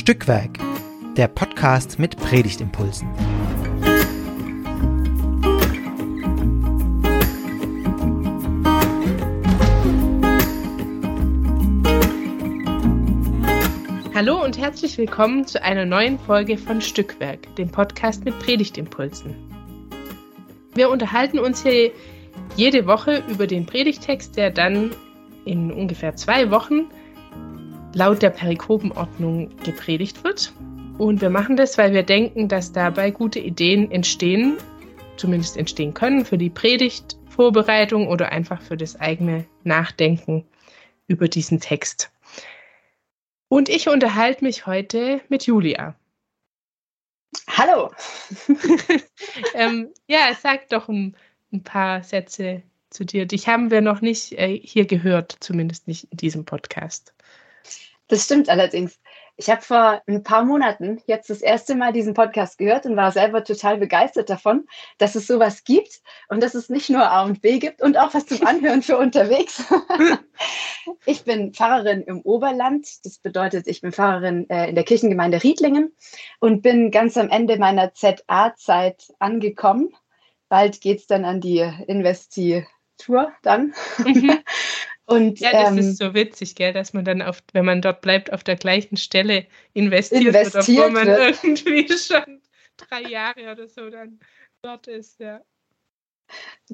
Stückwerk, der Podcast mit Predigtimpulsen. Hallo und herzlich willkommen zu einer neuen Folge von Stückwerk, dem Podcast mit Predigtimpulsen. Wir unterhalten uns hier jede Woche über den Predigtext, der dann in ungefähr zwei Wochen laut der Perikopenordnung gepredigt wird. Und wir machen das, weil wir denken, dass dabei gute Ideen entstehen, zumindest entstehen können für die Predigtvorbereitung oder einfach für das eigene Nachdenken über diesen Text. Und ich unterhalte mich heute mit Julia. Hallo. ähm, ja, sag doch ein, ein, paar Sätze zu dir. Dich haben wir noch nicht äh, hier gehört, zumindest nicht in diesem Podcast. Das stimmt allerdings. Ich habe vor ein paar Monaten jetzt das erste Mal diesen Podcast gehört und war selber total begeistert davon, dass es sowas gibt und dass es nicht nur A und B gibt und auch was zum Anhören für unterwegs. ich bin Pfarrerin im Oberland. Das bedeutet, ich bin Pfarrerin äh, in der Kirchengemeinde Riedlingen und bin ganz am Ende meiner ZA-Zeit angekommen. Bald geht es dann an die Investitur dann. Mhm. Und, ja, das ähm, ist so witzig, gell, dass man dann, auf, wenn man dort bleibt, auf der gleichen Stelle investiert, investiert obwohl man wird. irgendwie schon drei Jahre oder so dann dort ist, ja.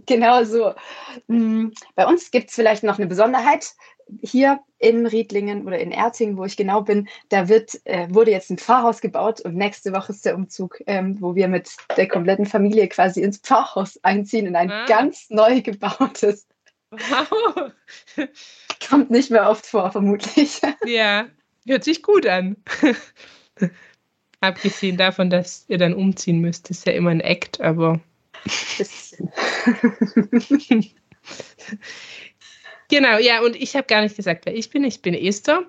Genau so. Hm, bei uns gibt es vielleicht noch eine Besonderheit. Hier in Riedlingen oder in Ertingen, wo ich genau bin, da wird, äh, wurde jetzt ein Pfarrhaus gebaut und nächste Woche ist der Umzug, ähm, wo wir mit der kompletten Familie quasi ins Pfarrhaus einziehen, in ein ah. ganz neu gebautes Wow. Kommt nicht mehr oft vor, vermutlich. Ja, hört sich gut an. Abgesehen davon, dass ihr dann umziehen müsst, ist ja immer ein Act, aber. genau, ja, und ich habe gar nicht gesagt, wer ich bin. Ich bin Esther.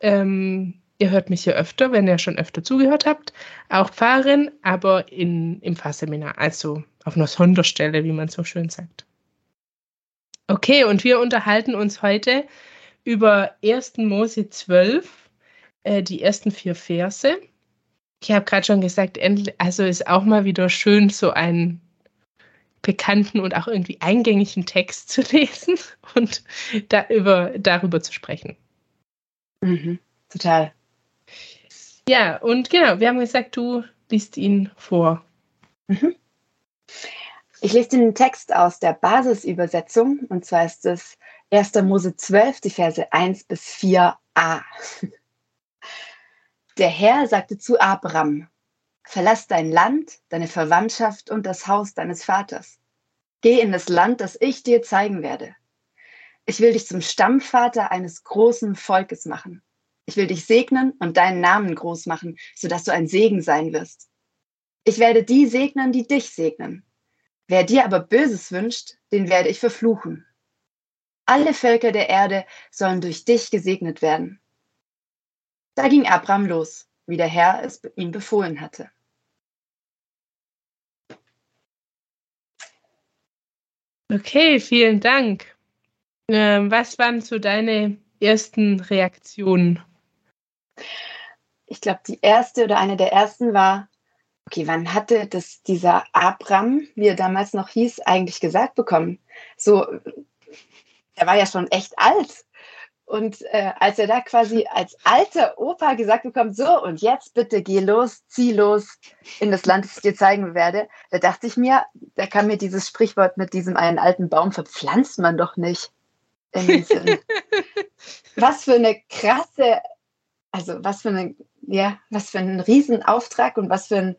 Ähm, ihr hört mich ja öfter, wenn ihr schon öfter zugehört habt. Auch Pfarrerin, aber in, im Pfarrseminar, also auf einer Sonderstelle, wie man so schön sagt. Okay, und wir unterhalten uns heute über 1. Mose 12, äh, die ersten vier Verse. Ich habe gerade schon gesagt, also ist auch mal wieder schön, so einen bekannten und auch irgendwie eingängigen Text zu lesen und da über, darüber zu sprechen. Mhm, total. Ja, und genau, wir haben gesagt, du liest ihn vor. Mhm. Ich lese den Text aus der Basisübersetzung und zwar ist es 1. Mose 12, die Verse 1 bis 4a. Der Herr sagte zu Abram, verlass dein Land, deine Verwandtschaft und das Haus deines Vaters. Geh in das Land, das ich dir zeigen werde. Ich will dich zum Stammvater eines großen Volkes machen. Ich will dich segnen und deinen Namen groß machen, sodass du ein Segen sein wirst. Ich werde die segnen, die dich segnen. Wer dir aber Böses wünscht, den werde ich verfluchen. Alle Völker der Erde sollen durch dich gesegnet werden. Da ging Abraham los, wie der Herr es ihm befohlen hatte. Okay, vielen Dank. Ähm, was waren so deine ersten Reaktionen? Ich glaube, die erste oder eine der ersten war, okay, wann hatte das dieser Abram, wie er damals noch hieß, eigentlich gesagt bekommen? So, er war ja schon echt alt. Und äh, als er da quasi als alter Opa gesagt bekommt, so und jetzt bitte geh los, zieh los in das Land, das ich dir zeigen werde, da dachte ich mir, da kam mir dieses Sprichwort mit diesem einen alten Baum verpflanzt man doch nicht. Was für eine krasse, also was für eine, ja, was für ein Riesenauftrag und was für ein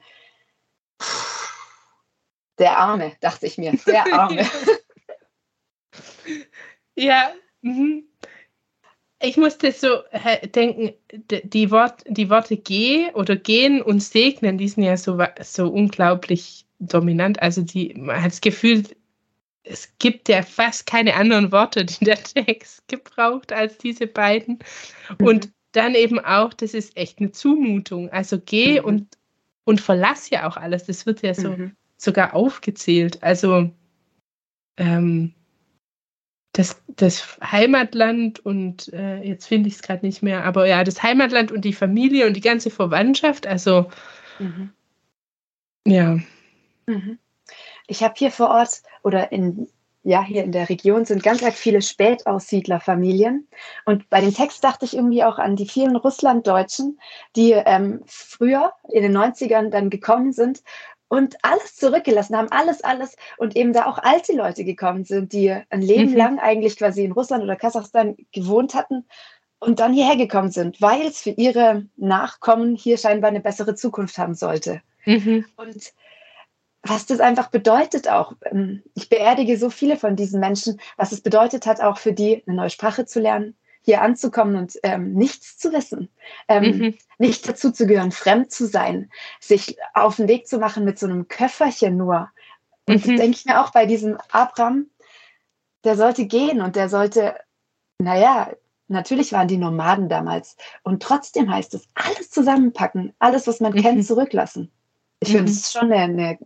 der Arme, dachte ich mir, der Arme. ja, mhm. ich musste so denken, die, Wort, die Worte geh oder gehen und segnen, die sind ja so, so unglaublich dominant. Also die, man hat das Gefühl, es gibt ja fast keine anderen Worte, die der Text gebraucht als diese beiden. Mhm. Und dann eben auch, das ist echt eine Zumutung. Also geh mhm. und und verlass ja auch alles. Das wird ja so mhm. sogar aufgezählt. Also ähm, das, das Heimatland und äh, jetzt finde ich es gerade nicht mehr, aber ja, das Heimatland und die Familie und die ganze Verwandtschaft, also mhm. ja. Mhm. Ich habe hier vor Ort oder in ja, hier in der Region sind ganz arg viele Spätaussiedlerfamilien. Und bei dem Text dachte ich irgendwie auch an die vielen Russlanddeutschen, die ähm, früher in den 90ern dann gekommen sind und alles zurückgelassen haben, alles, alles. Und eben da auch alte Leute gekommen sind, die ein Leben mhm. lang eigentlich quasi in Russland oder Kasachstan gewohnt hatten und dann hierher gekommen sind, weil es für ihre Nachkommen hier scheinbar eine bessere Zukunft haben sollte. Mhm. Und was das einfach bedeutet auch. Ähm, ich beerdige so viele von diesen Menschen, was es bedeutet hat, auch für die eine neue Sprache zu lernen, hier anzukommen und ähm, nichts zu wissen, ähm, mhm. nicht dazu zu gehören, fremd zu sein, sich auf den Weg zu machen mit so einem Köfferchen nur. Und mhm. das denke ich mir auch bei diesem Abraham, der sollte gehen und der sollte, naja, natürlich waren die Nomaden damals. Und trotzdem heißt es, alles zusammenpacken, alles, was man mhm. kennt, zurücklassen. Ich finde, mhm. ist schon eine, eine,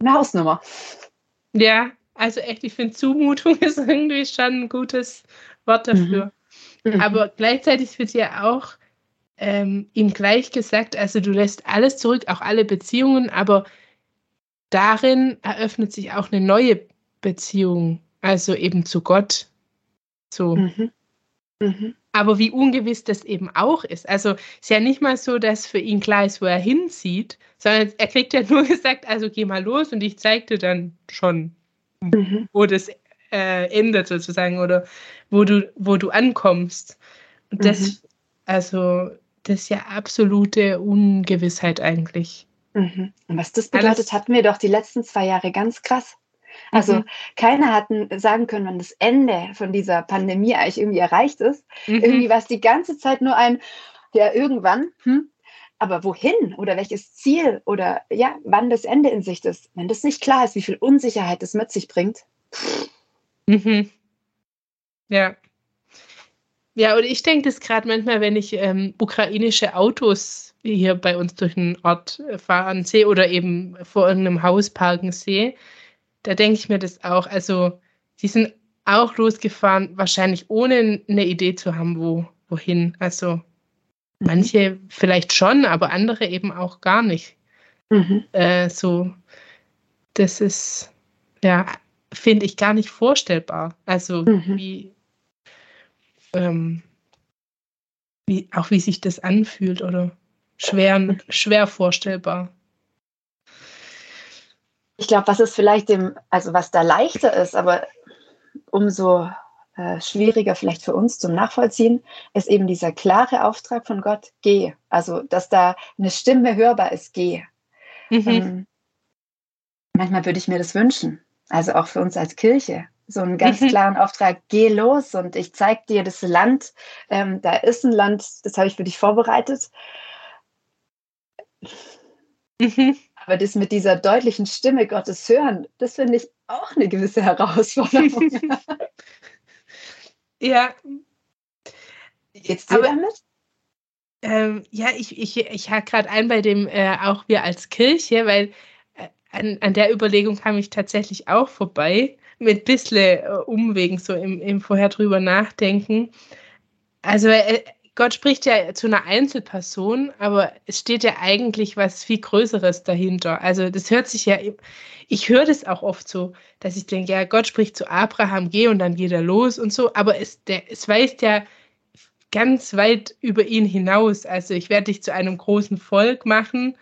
eine Hausnummer. Ja, also echt, ich finde, Zumutung ist irgendwie schon ein gutes Wort dafür. Mhm. Mhm. Aber gleichzeitig wird ja auch ähm, ihm gleich gesagt, also du lässt alles zurück, auch alle Beziehungen, aber darin eröffnet sich auch eine neue Beziehung, also eben zu Gott. So. Mhm. Mhm. Aber wie ungewiss das eben auch ist. Also ist ja nicht mal so, dass für ihn klar ist, wo er hinzieht, sondern er kriegt ja nur gesagt, also geh mal los und ich zeig dir dann schon, mhm. wo das äh, endet sozusagen oder wo du, wo du ankommst. Und das, mhm. also, das ist ja absolute Ungewissheit eigentlich. Mhm. Und was das bedeutet, Alles, hatten wir doch die letzten zwei Jahre ganz krass. Also mhm. keiner hat sagen können, wann das Ende von dieser Pandemie eigentlich irgendwie erreicht ist. Mhm. Irgendwie war es die ganze Zeit nur ein, ja, irgendwann, hm, aber wohin oder welches Ziel oder ja, wann das Ende in Sicht ist, wenn das nicht klar ist, wie viel Unsicherheit das mit sich bringt. Mhm. Ja. Ja, und ich denke das gerade manchmal, wenn ich ähm, ukrainische Autos hier bei uns durch den Ort äh, fahren sehe oder eben vor irgendeinem Haus parken sehe, da denke ich mir das auch. Also, die sind auch losgefahren, wahrscheinlich ohne eine Idee zu haben, wo, wohin. Also, mhm. manche vielleicht schon, aber andere eben auch gar nicht. Mhm. Äh, so, das ist, ja, finde ich gar nicht vorstellbar. Also, mhm. wie, ähm, wie, auch wie sich das anfühlt oder schwer, schwer vorstellbar. Ich glaube, was ist vielleicht dem, also was da leichter ist, aber umso äh, schwieriger vielleicht für uns zum Nachvollziehen, ist eben dieser klare Auftrag von Gott, geh. Also, dass da eine Stimme hörbar ist, geh. Mhm. Ähm, manchmal würde ich mir das wünschen, also auch für uns als Kirche, so einen ganz mhm. klaren Auftrag, geh los und ich zeige dir das Land. Ähm, da ist ein Land, das habe ich für dich vorbereitet. Mhm. Aber das mit dieser deutlichen Stimme Gottes hören, das finde ich auch eine gewisse Herausforderung. ja. Jetzt dir damit? Ähm, ja, ich, ich, ich hake gerade ein bei dem äh, auch wir als Kirche, weil äh, an, an der Überlegung kam ich tatsächlich auch vorbei mit ein bisschen äh, Umwegen so im, im vorher drüber nachdenken. Also äh, Gott spricht ja zu einer Einzelperson, aber es steht ja eigentlich was viel Größeres dahinter. Also das hört sich ja, ich höre das auch oft so, dass ich denke, ja, Gott spricht zu Abraham, geh und dann geht er los und so, aber es, der, es weist ja ganz weit über ihn hinaus. Also ich werde dich zu einem großen Volk machen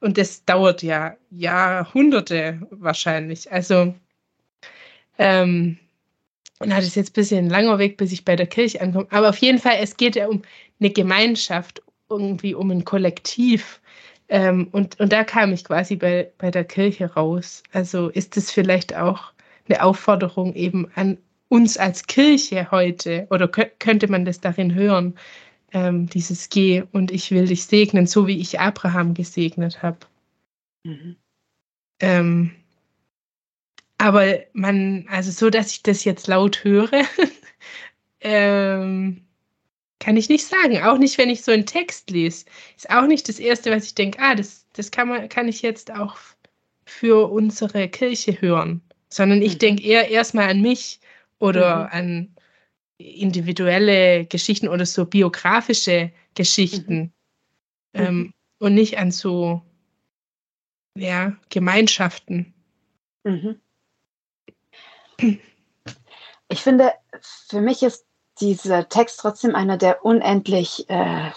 und das dauert ja Jahrhunderte wahrscheinlich. Also ähm, na, das ist jetzt ein bisschen ein langer Weg, bis ich bei der Kirche ankomme. Aber auf jeden Fall, es geht ja um eine Gemeinschaft, irgendwie um ein Kollektiv. Ähm, und, und da kam ich quasi bei, bei der Kirche raus. Also ist es vielleicht auch eine Aufforderung eben an uns als Kirche heute, oder könnte man das darin hören, ähm, dieses Geh und ich will dich segnen, so wie ich Abraham gesegnet habe. Mhm. Ähm, aber man, also so, dass ich das jetzt laut höre, ähm, kann ich nicht sagen. Auch nicht, wenn ich so einen Text lese. Ist auch nicht das Erste, was ich denke, ah, das, das kann, man, kann ich jetzt auch für unsere Kirche hören. Sondern ich mhm. denke eher erstmal an mich oder mhm. an individuelle Geschichten oder so biografische Geschichten mhm. ähm, und nicht an so ja, Gemeinschaften. Mhm. Ich finde, für mich ist dieser Text trotzdem einer, der unendlich äh,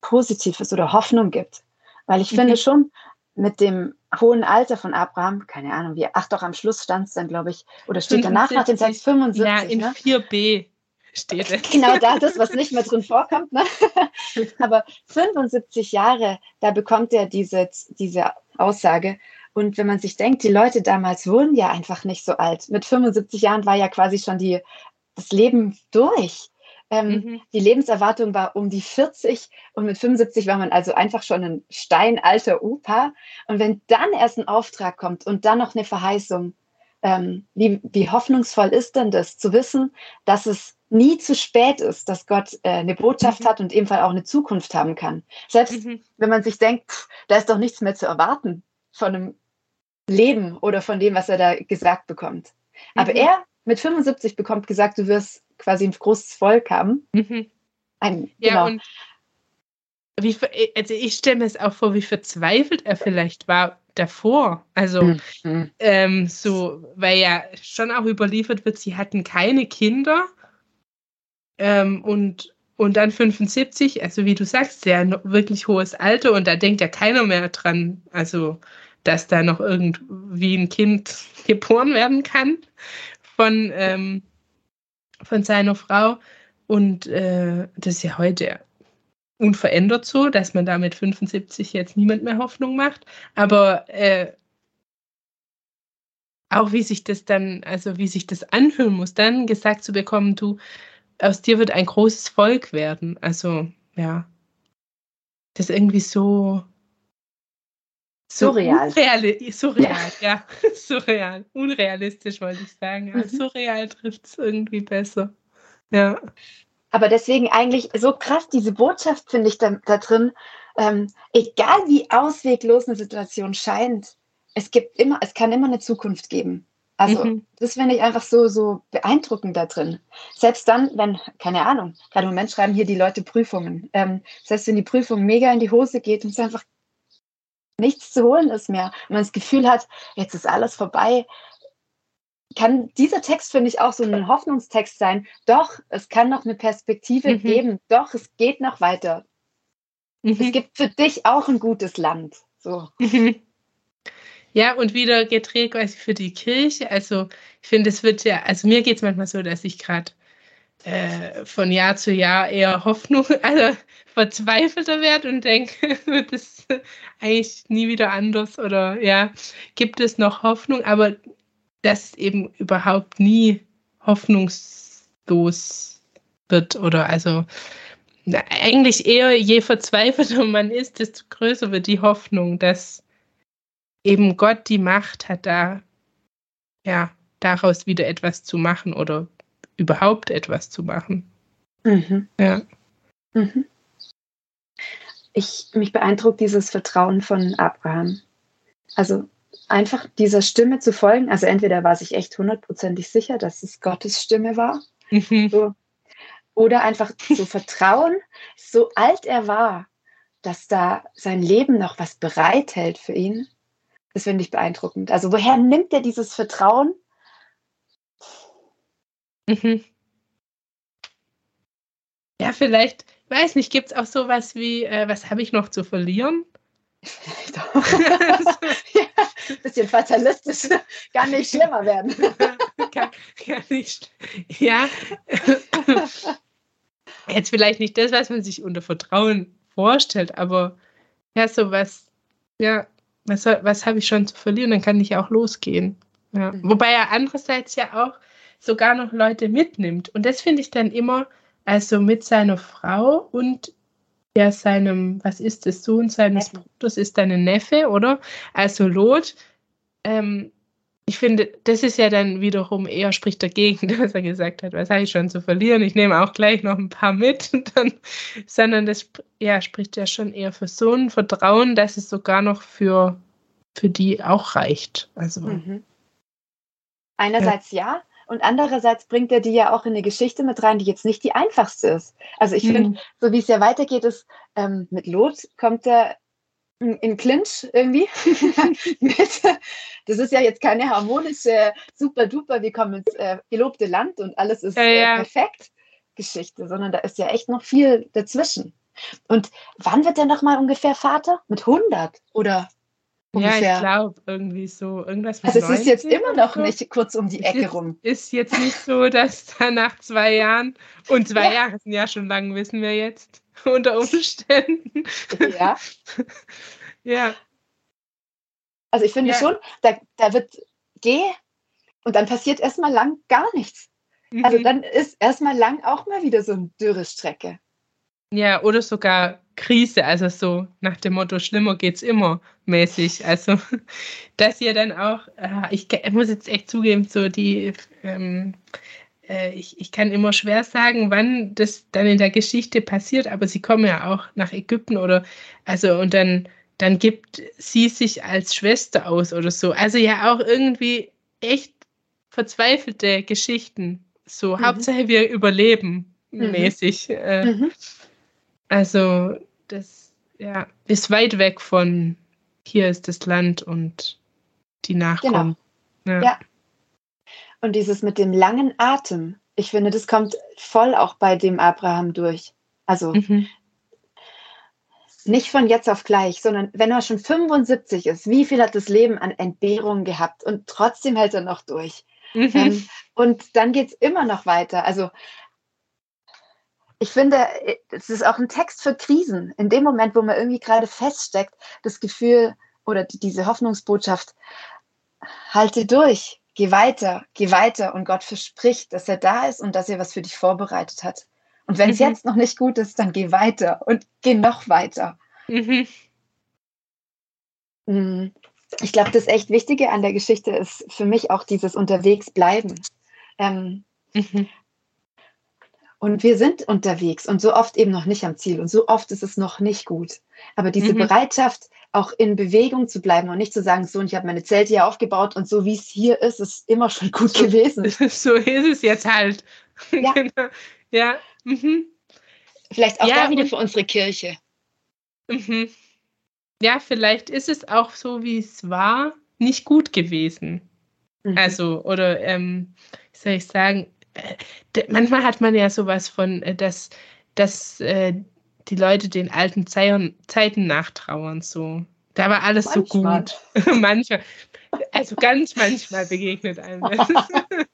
positiv ist oder Hoffnung gibt. Weil ich mhm. finde schon, mit dem hohen Alter von Abraham, keine Ahnung, wie, ach doch, am Schluss stand es dann, glaube ich, oder steht 75, danach nach dem Text 75. Ja, in ne? 4b steht es. Genau da, das, was nicht mehr drin vorkommt. Ne? Aber 75 Jahre, da bekommt er diese, diese Aussage. Und wenn man sich denkt, die Leute damals wurden ja einfach nicht so alt. Mit 75 Jahren war ja quasi schon die, das Leben durch. Ähm, mhm. Die Lebenserwartung war um die 40 und mit 75 war man also einfach schon ein steinalter Opa. Und wenn dann erst ein Auftrag kommt und dann noch eine Verheißung, ähm, wie, wie hoffnungsvoll ist denn das, zu wissen, dass es nie zu spät ist, dass Gott äh, eine Botschaft mhm. hat und ebenfalls auch eine Zukunft haben kann. Selbst mhm. wenn man sich denkt, pff, da ist doch nichts mehr zu erwarten von einem Leben oder von dem, was er da gesagt bekommt. Aber mhm. er mit 75 bekommt gesagt, du wirst quasi ein großes Volk haben. Mhm. Ein, ja, genau. und wie, also ich stelle mir es auch vor, wie verzweifelt er vielleicht war davor. Also mhm. ähm, so, weil ja schon auch überliefert wird, sie hatten keine Kinder ähm, und, und dann 75, also wie du sagst, sehr wirklich hohes Alter und da denkt ja keiner mehr dran, also dass da noch irgendwie ein Kind geboren werden kann von, ähm, von seiner Frau. Und äh, das ist ja heute unverändert so, dass man da mit 75 jetzt niemand mehr Hoffnung macht. Aber äh, auch wie sich das dann, also wie sich das anfühlen muss, dann gesagt zu bekommen, du, aus dir wird ein großes Volk werden. Also, ja. Das ist irgendwie so. Surreal. Unreal, surreal, ja. ja. surreal. Unrealistisch wollte ich sagen. Ja, mhm. Surreal trifft es irgendwie besser. Ja. Aber deswegen eigentlich so krass diese Botschaft finde ich da, da drin. Ähm, egal wie ausweglos eine Situation scheint, es gibt immer, es kann immer eine Zukunft geben. Also mhm. das finde ich einfach so, so beeindruckend da drin. Selbst dann, wenn, keine Ahnung, gerade im Moment schreiben hier die Leute Prüfungen. Ähm, selbst wenn die Prüfung mega in die Hose geht und es einfach nichts zu holen ist mehr und man das Gefühl hat, jetzt ist alles vorbei, kann dieser Text, finde ich, auch so ein Hoffnungstext sein. Doch, es kann noch eine Perspektive mhm. geben. Doch, es geht noch weiter. Mhm. Es gibt für dich auch ein gutes Land. So. Mhm. Ja, und wieder gedreht quasi für die Kirche. Also ich finde, es wird ja, also mir geht es manchmal so, dass ich gerade äh, von Jahr zu Jahr eher Hoffnung, also verzweifelter werde und denke, es eigentlich nie wieder anders oder ja, gibt es noch Hoffnung, aber das eben überhaupt nie hoffnungslos wird oder also eigentlich eher je verzweifelter man ist, desto größer wird die Hoffnung, dass eben Gott die Macht hat, da ja daraus wieder etwas zu machen oder überhaupt etwas zu machen. Mhm. Ja. Mhm. Ich, mich beeindruckt dieses Vertrauen von Abraham. Also einfach dieser Stimme zu folgen. Also entweder war sich echt hundertprozentig sicher, dass es Gottes Stimme war. Mhm. So. Oder einfach zu vertrauen, so alt er war, dass da sein Leben noch was bereithält für ihn. Das finde ich beeindruckend. Also woher nimmt er dieses Vertrauen? Mhm. Ja, vielleicht, weiß nicht, gibt es auch sowas wie, äh, was habe ich noch zu verlieren? Vielleicht auch. ja, bisschen fatalistisch, kann nicht schlimmer werden. kann, kann nicht, ja. Jetzt vielleicht nicht das, was man sich unter Vertrauen vorstellt, aber ja, sowas, ja, was, was habe ich schon zu verlieren, dann kann ich auch losgehen. Ja. Mhm. Wobei er andererseits ja auch sogar noch Leute mitnimmt. Und das finde ich dann immer, also mit seiner Frau und ja seinem, was ist das, Sohn seines Neffe. Bruders ist deine Neffe, oder? Also Lot. Ähm, ich finde, das ist ja dann wiederum eher spricht dagegen, was er gesagt hat, was habe ich schon zu verlieren, ich nehme auch gleich noch ein paar mit, dann, sondern das ja, spricht ja schon eher für so ein Vertrauen, dass es sogar noch für, für die auch reicht. Also, mhm. Einerseits ja. ja. Und andererseits bringt er die ja auch in eine Geschichte mit rein, die jetzt nicht die einfachste ist. Also ich mhm. finde, so wie es ja weitergeht, ist ähm, mit Lot kommt er in Clinch irgendwie. das ist ja jetzt keine harmonische, super duper, wir kommen ins äh, gelobte Land und alles ist ja, ja. Äh, perfekt Geschichte, sondern da ist ja echt noch viel dazwischen. Und wann wird der nochmal ungefähr Vater? Mit 100 oder Ungefähr. Ja, ich glaube, irgendwie so. Irgendwas also es ist jetzt immer noch so. nicht kurz um die Ecke ist, rum. Ist jetzt nicht so, dass da nach zwei Jahren, und zwei ja. Jahre sind ja schon lang, wissen wir jetzt, unter Umständen. Ja. ja. Also ich finde ja. schon, da, da wird geh und dann passiert erstmal lang gar nichts. Also mhm. Also dann ist erstmal lang auch mal wieder so eine dürre Strecke. Ja, oder sogar Krise, also so nach dem Motto, schlimmer geht's immer mäßig. Also, dass ihr dann auch, äh, ich, ich, muss jetzt echt zugeben, so die, ähm, äh, ich, ich kann immer schwer sagen, wann das dann in der Geschichte passiert, aber sie kommen ja auch nach Ägypten oder, also, und dann, dann gibt sie sich als Schwester aus oder so. Also ja auch irgendwie echt verzweifelte Geschichten. So, mhm. Hauptsache wir überleben mhm. mäßig. Äh, mhm. Also das ja, ist weit weg von hier ist das Land und die Nachkommen. Genau. Ja. ja. Und dieses mit dem langen Atem, ich finde, das kommt voll auch bei dem Abraham durch. Also mhm. nicht von jetzt auf gleich, sondern wenn er schon 75 ist, wie viel hat das Leben an Entbehrungen gehabt und trotzdem hält er noch durch. Mhm. Ähm, und dann geht es immer noch weiter. Also ich finde, äh, es ist auch ein Text für Krisen. In dem Moment, wo man irgendwie gerade feststeckt, das Gefühl oder diese Hoffnungsbotschaft, halte durch, geh weiter, geh weiter und Gott verspricht, dass er da ist und dass er was für dich vorbereitet hat. Und wenn es mhm. jetzt noch nicht gut ist, dann geh weiter und geh noch weiter. Mhm. Mm, ich glaube, das echt Wichtige an der Geschichte ist für mich auch dieses Unterwegsbleiben. Ähm, mhm. Und wir sind unterwegs und so oft eben noch nicht am Ziel und so oft ist es noch nicht gut. Aber diese mhm. Bereitschaft, auch in Bewegung zu bleiben und nicht zu sagen, so, und ich habe meine Zelte hier aufgebaut und so wie es hier ist, ist immer schon gut so, gewesen. So ist es jetzt halt. Ja. genau. Ja. Mhm. Vielleicht auch ja, da wieder für unsere Kirche. Mhm. Ja, vielleicht ist es auch so, wie es war, nicht gut gewesen. Mhm. Also, oder ähm, wie soll ich sagen, manchmal hat man ja sowas von, äh, dass, dass äh, die Leute den alten Zeiten nachtrauern. So. Da war alles manchmal. so gut. manchmal. Also ganz manchmal begegnet einem das.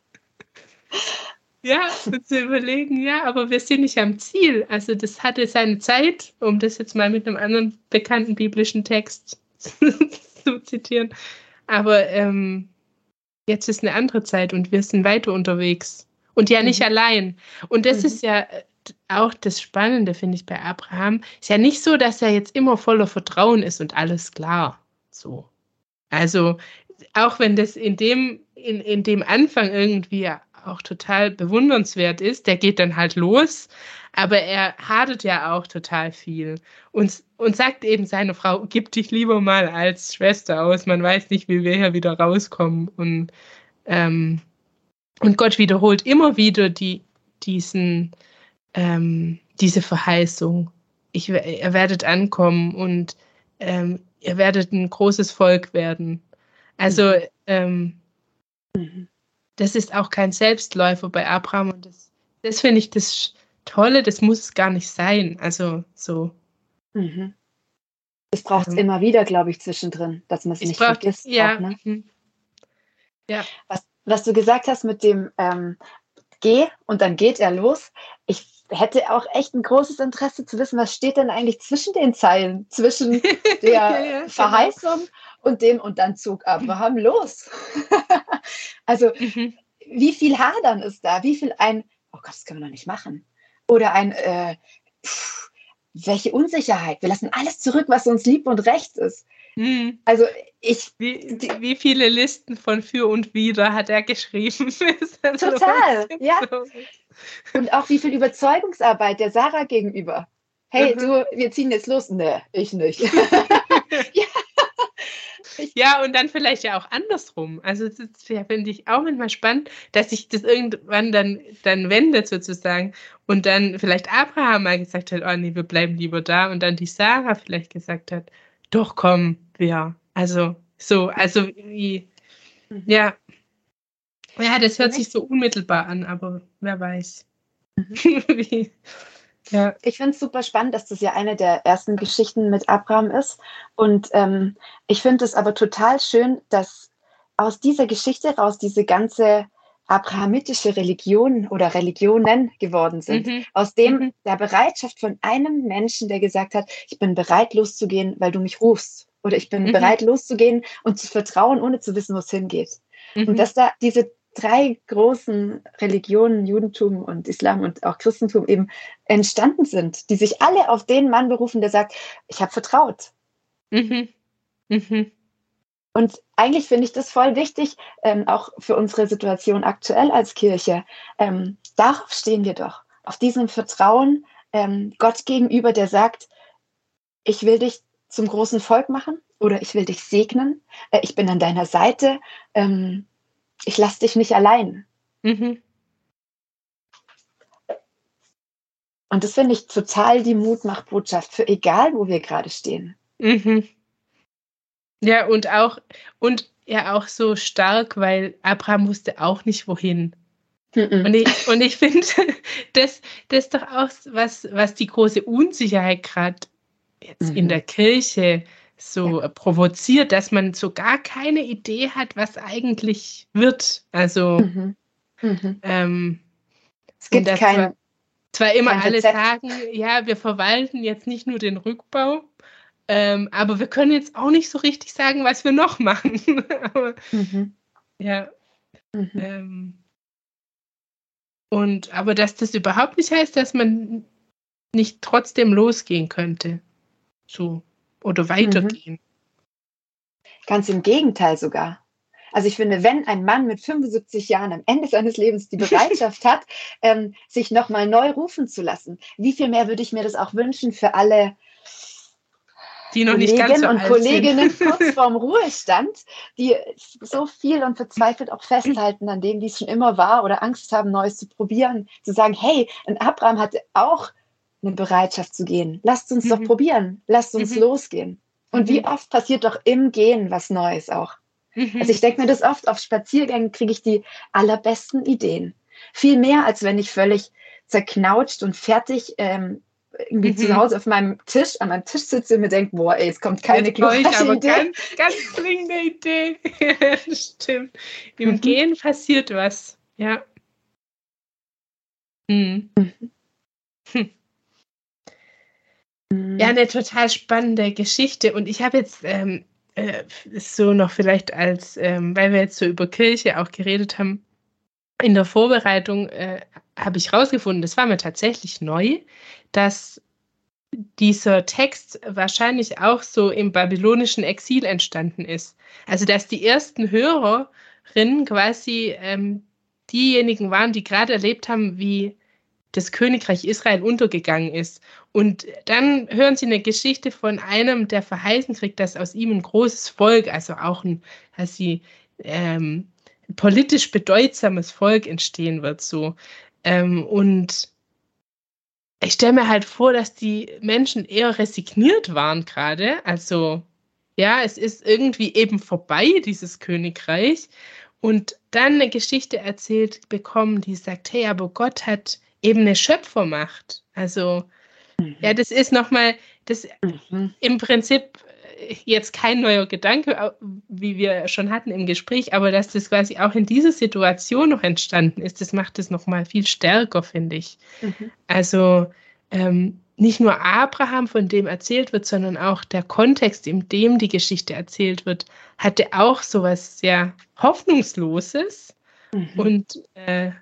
ja, zu überlegen, ja, aber wir sind nicht am Ziel. Also das hatte seine Zeit, um das jetzt mal mit einem anderen bekannten biblischen Text zu zitieren. Aber ähm, jetzt ist eine andere Zeit und wir sind weiter unterwegs. Und ja nicht mhm. allein. Und das mhm. ist ja äh, auch das Spannende, finde ich, bei Abraham. Ist ja nicht so, dass er jetzt immer voller Vertrauen ist und alles klar. So. Also, auch wenn das in dem, in, in dem Anfang irgendwie auch total bewundernswert ist, der geht dann halt los, aber er hadert ja auch total viel und, und sagt eben seine Frau, gib dich lieber mal als Schwester aus, man weiß nicht, wie wir hier wieder rauskommen. Und ähm, und Gott wiederholt immer wieder die, diesen, ähm, diese Verheißung. Ich, ihr werdet ankommen und ähm, ihr werdet ein großes Volk werden. Also mhm. ähm, mhm. das ist auch kein Selbstläufer bei Abraham und das, das finde ich das Tolle, das muss es gar nicht sein. Also so. Mhm. Es braucht es immer wieder, glaube ich, zwischendrin, dass man es nicht braucht, vergisst. Ja. Auch, ne? Mhm. ja. Was, was du gesagt hast mit dem ähm, Geh und dann geht er los. Ich hätte auch echt ein großes Interesse zu wissen, was steht denn eigentlich zwischen den Zeilen, zwischen der ja, ja, genau. Verheißung genau. und dem und dann zog Abraham los. also mhm. wie viel Hadern ist da? Wie viel ein, oh Gott, das können wir doch nicht machen. Oder ein, äh, pff, welche Unsicherheit. Wir lassen alles zurück, was uns lieb und recht ist. Mhm. Also ich. Wie, wie, viele Listen von für und wider hat er geschrieben? Total, ja. Und auch wie viel Überzeugungsarbeit der Sarah gegenüber. Hey, mhm. du, wir ziehen jetzt los. Nee, ich nicht. ja. ja, und dann vielleicht ja auch andersrum. Also das ja, finde ich auch manchmal spannend, dass sich das irgendwann dann, dann wendet sozusagen und dann vielleicht Abraham mal gesagt hat, oh nee, wir bleiben lieber da und dann die Sarah vielleicht gesagt hat, doch komm, ja, also so, also wie, mhm. ja. Ja, das hört sich so unmittelbar an, aber wer weiß. Mhm. ja. Ich finde es super spannend, dass das ja eine der ersten Geschichten mit Abraham ist. Und ähm, ich finde es aber total schön, dass aus dieser Geschichte raus diese ganze abrahamitische Religion oder Religionen geworden sind. Mhm. Aus dem mhm. der Bereitschaft von einem Menschen, der gesagt hat, ich bin bereit loszugehen, weil du mich rufst. Oder ich bin mhm. bereit loszugehen und zu vertrauen, ohne zu wissen, wo es hingeht. Und mhm. dass da diese drei großen Religionen, Judentum und Islam und auch Christentum eben entstanden sind, die sich alle auf den Mann berufen, der sagt, ich habe vertraut. Mhm. Mhm. Und eigentlich finde ich das voll wichtig, ähm, auch für unsere Situation aktuell als Kirche. Ähm, darauf stehen wir doch, auf diesem Vertrauen ähm, Gott gegenüber, der sagt, ich will dich zum großen Volk machen oder ich will dich segnen, äh, ich bin an deiner Seite. Ähm, ich lasse dich nicht allein. Mhm. Und das finde ich total die Mutmachbotschaft für egal, wo wir gerade stehen. Mhm. Ja, und auch, und ja auch so stark, weil Abraham wusste auch nicht, wohin. Mhm. Und ich, und ich finde, das, das ist doch auch was, was die große Unsicherheit gerade jetzt mhm. in der Kirche so ja. provoziert, dass man so gar keine Idee hat, was eigentlich wird. Also mhm. Mhm. Ähm, es gibt kein, zwar, zwar immer alle Rezept. sagen, ja, wir verwalten jetzt nicht nur den Rückbau, ähm, aber wir können jetzt auch nicht so richtig sagen, was wir noch machen. aber, mhm. Ja. Mhm. Ähm, und aber dass das überhaupt nicht heißt, dass man nicht trotzdem losgehen könnte. So oder weitergehen. Mhm. Ganz im Gegenteil sogar. Also ich finde, wenn ein Mann mit 75 Jahren am Ende seines Lebens die Bereitschaft hat, ähm, sich nochmal neu rufen zu lassen, wie viel mehr würde ich mir das auch wünschen für alle die noch nicht ganz so und Kolleginnen sind. kurz vorm Ruhestand, die so viel und verzweifelt auch festhalten an dem, wie es schon immer war oder Angst haben, Neues zu probieren, zu sagen, hey, ein Abraham hatte auch eine Bereitschaft zu gehen. Lasst uns mhm. doch probieren. Lasst uns mhm. losgehen. Und wie mhm. oft passiert doch im Gehen was Neues auch. Mhm. Also ich denke mir das oft, auf Spaziergängen kriege ich die allerbesten Ideen. Viel mehr, als wenn ich völlig zerknautscht und fertig ähm, irgendwie mhm. zu Hause auf meinem Tisch, an meinem Tisch sitze und mir denke, boah, ey, es kommt keine glorreiche Idee. Ganz, ganz dringende Idee. Stimmt. Im mhm. Gehen passiert was. Ja. Mhm. Hm. Mhm. Ja, eine total spannende Geschichte. Und ich habe jetzt ähm, äh, so noch vielleicht als, ähm, weil wir jetzt so über Kirche auch geredet haben, in der Vorbereitung äh, habe ich herausgefunden, das war mir tatsächlich neu, dass dieser Text wahrscheinlich auch so im babylonischen Exil entstanden ist. Also dass die ersten Hörerinnen quasi ähm, diejenigen waren, die gerade erlebt haben, wie das Königreich Israel untergegangen ist. Und dann hören sie eine Geschichte von einem, der verheißen kriegt, dass aus ihm ein großes Volk, also auch ein, dass sie ähm, politisch bedeutsames Volk entstehen wird. So. Ähm, und ich stelle mir halt vor, dass die Menschen eher resigniert waren gerade. Also ja, es ist irgendwie eben vorbei, dieses Königreich. Und dann eine Geschichte erzählt bekommen, die sagt, hey, aber Gott hat eben eine Schöpfermacht. Also, mhm. ja, das ist nochmal, das mhm. im Prinzip äh, jetzt kein neuer Gedanke, wie wir schon hatten im Gespräch, aber dass das quasi auch in dieser Situation noch entstanden ist, das macht es nochmal viel stärker, finde ich. Mhm. Also, ähm, nicht nur Abraham, von dem erzählt wird, sondern auch der Kontext, in dem die Geschichte erzählt wird, hatte auch so was sehr Hoffnungsloses. Mhm. Und äh,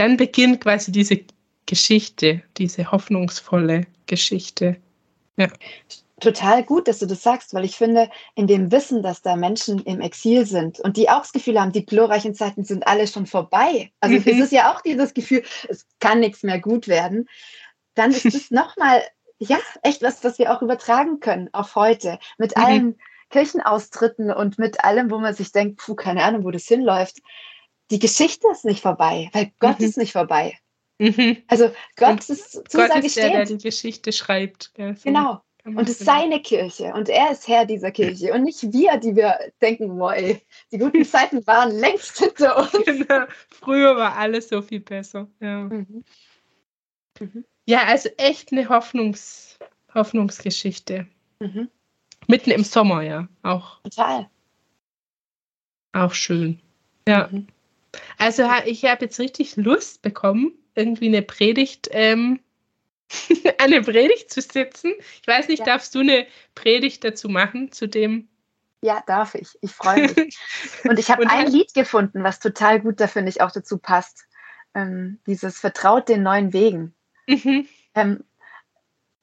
dann beginnt quasi diese Geschichte, diese hoffnungsvolle Geschichte. Ja. Total gut, dass du das sagst, weil ich finde, in dem Wissen, dass da Menschen im Exil sind und die auch das Gefühl haben, die glorreichen Zeiten sind alle schon vorbei. Also mhm. es ist ja auch dieses Gefühl, es kann nichts mehr gut werden. Dann ist es nochmal, ja, echt was, was wir auch übertragen können auf heute. Mit mhm. allen Kirchenaustritten und mit allem, wo man sich denkt, puh, keine Ahnung, wo das hinläuft. Die Geschichte ist nicht vorbei, weil Gott mhm. ist nicht vorbei. Mhm. Also Gott und ist Zusage Gott ist der, der die Geschichte schreibt. Ja, so genau. Und es ist seine Kirche und er ist Herr dieser Kirche und nicht wir, die wir denken, boah, ey, die guten Zeiten waren längst hinter uns. Genau. Früher war alles so viel besser. Ja, mhm. Mhm. ja also echt eine Hoffnungs Hoffnungsgeschichte. Mhm. Mitten im Sommer, ja. Auch. Total. Auch schön. Ja. Mhm. Also ich habe jetzt richtig Lust bekommen, irgendwie eine Predigt, ähm, eine Predigt zu sitzen. Ich weiß nicht, ja. darfst du eine Predigt dazu machen, zu dem? Ja, darf ich. Ich freue mich. Und ich habe ein Lied gefunden, was total gut da finde ich auch dazu passt. Ähm, dieses Vertraut den neuen Wegen. Mhm. Ähm,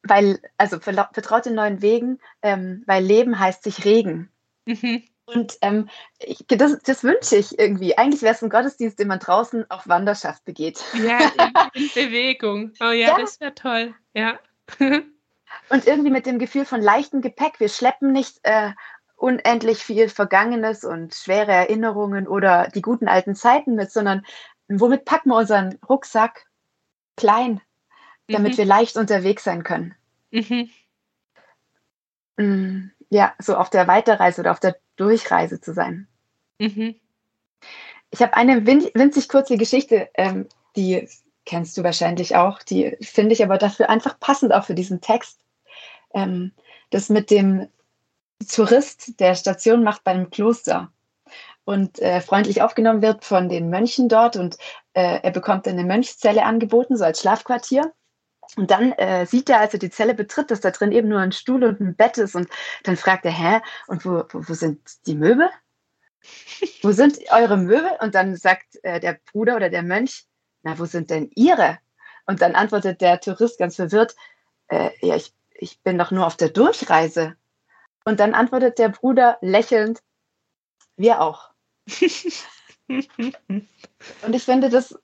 weil, also vertraut den neuen Wegen, ähm, weil Leben heißt sich regen. Mhm. Und ähm, ich, das, das wünsche ich irgendwie. Eigentlich wäre es ein Gottesdienst, den man draußen auf Wanderschaft begeht. Ja, in, Bewegung. Oh ja, ja. das wäre toll. Ja. Und irgendwie mit dem Gefühl von leichtem Gepäck. Wir schleppen nicht äh, unendlich viel Vergangenes und schwere Erinnerungen oder die guten alten Zeiten mit, sondern womit packen wir unseren Rucksack klein, damit mhm. wir leicht unterwegs sein können. Mhm. Mm, ja, so auf der Weiterreise oder auf der Durchreise zu sein. Mhm. Ich habe eine winzig kurze Geschichte, ähm, die kennst du wahrscheinlich auch, die finde ich aber dafür einfach passend auch für diesen Text. Ähm, das mit dem Tourist, der Station macht beim Kloster und äh, freundlich aufgenommen wird von den Mönchen dort und äh, er bekommt eine Mönchszelle angeboten, so als Schlafquartier. Und dann äh, sieht er, als er die Zelle betritt, dass da drin eben nur ein Stuhl und ein Bett ist. Und dann fragt er, hä, und wo, wo, wo sind die Möbel? wo sind eure Möbel? Und dann sagt äh, der Bruder oder der Mönch, na, wo sind denn ihre? Und dann antwortet der Tourist ganz verwirrt, äh, ja, ich, ich bin doch nur auf der Durchreise. Und dann antwortet der Bruder lächelnd, wir auch. und ich finde das,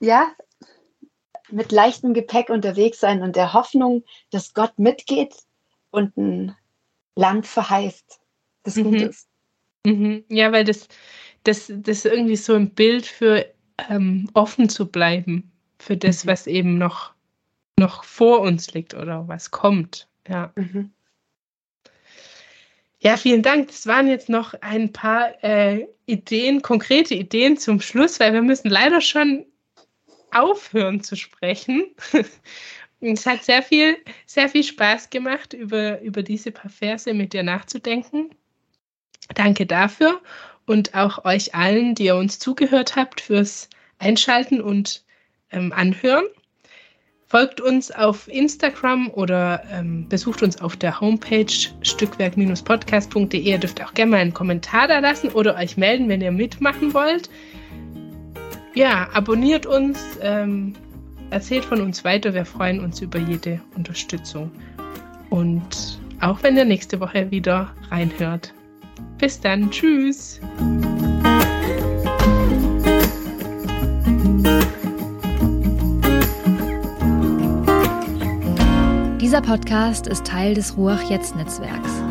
ja, mit leichtem Gepäck unterwegs sein und der Hoffnung, dass Gott mitgeht und ein Land verheißt, das mhm. gut ist. Mhm. Ja, weil das, das, das ist irgendwie so ein Bild für ähm, offen zu bleiben für das, mhm. was eben noch, noch vor uns liegt oder was kommt. Ja. Mhm. Ja, vielen Dank. Das waren jetzt noch ein paar äh, Ideen, konkrete Ideen zum Schluss, weil wir müssen leider schon aufhören zu sprechen. es hat sehr viel, sehr viel Spaß gemacht, über, über diese paar Verse mit dir nachzudenken. Danke dafür und auch euch allen, die ihr uns zugehört habt, fürs Einschalten und ähm, Anhören. Folgt uns auf Instagram oder ähm, besucht uns auf der Homepage stückwerk-podcast.de. Ihr dürft auch gerne mal einen Kommentar da lassen oder euch melden, wenn ihr mitmachen wollt. Ja, abonniert uns, ähm, erzählt von uns weiter. Wir freuen uns über jede Unterstützung. Und auch wenn ihr nächste Woche wieder reinhört. Bis dann. Tschüss. Dieser Podcast ist Teil des Ruach Jetzt Netzwerks.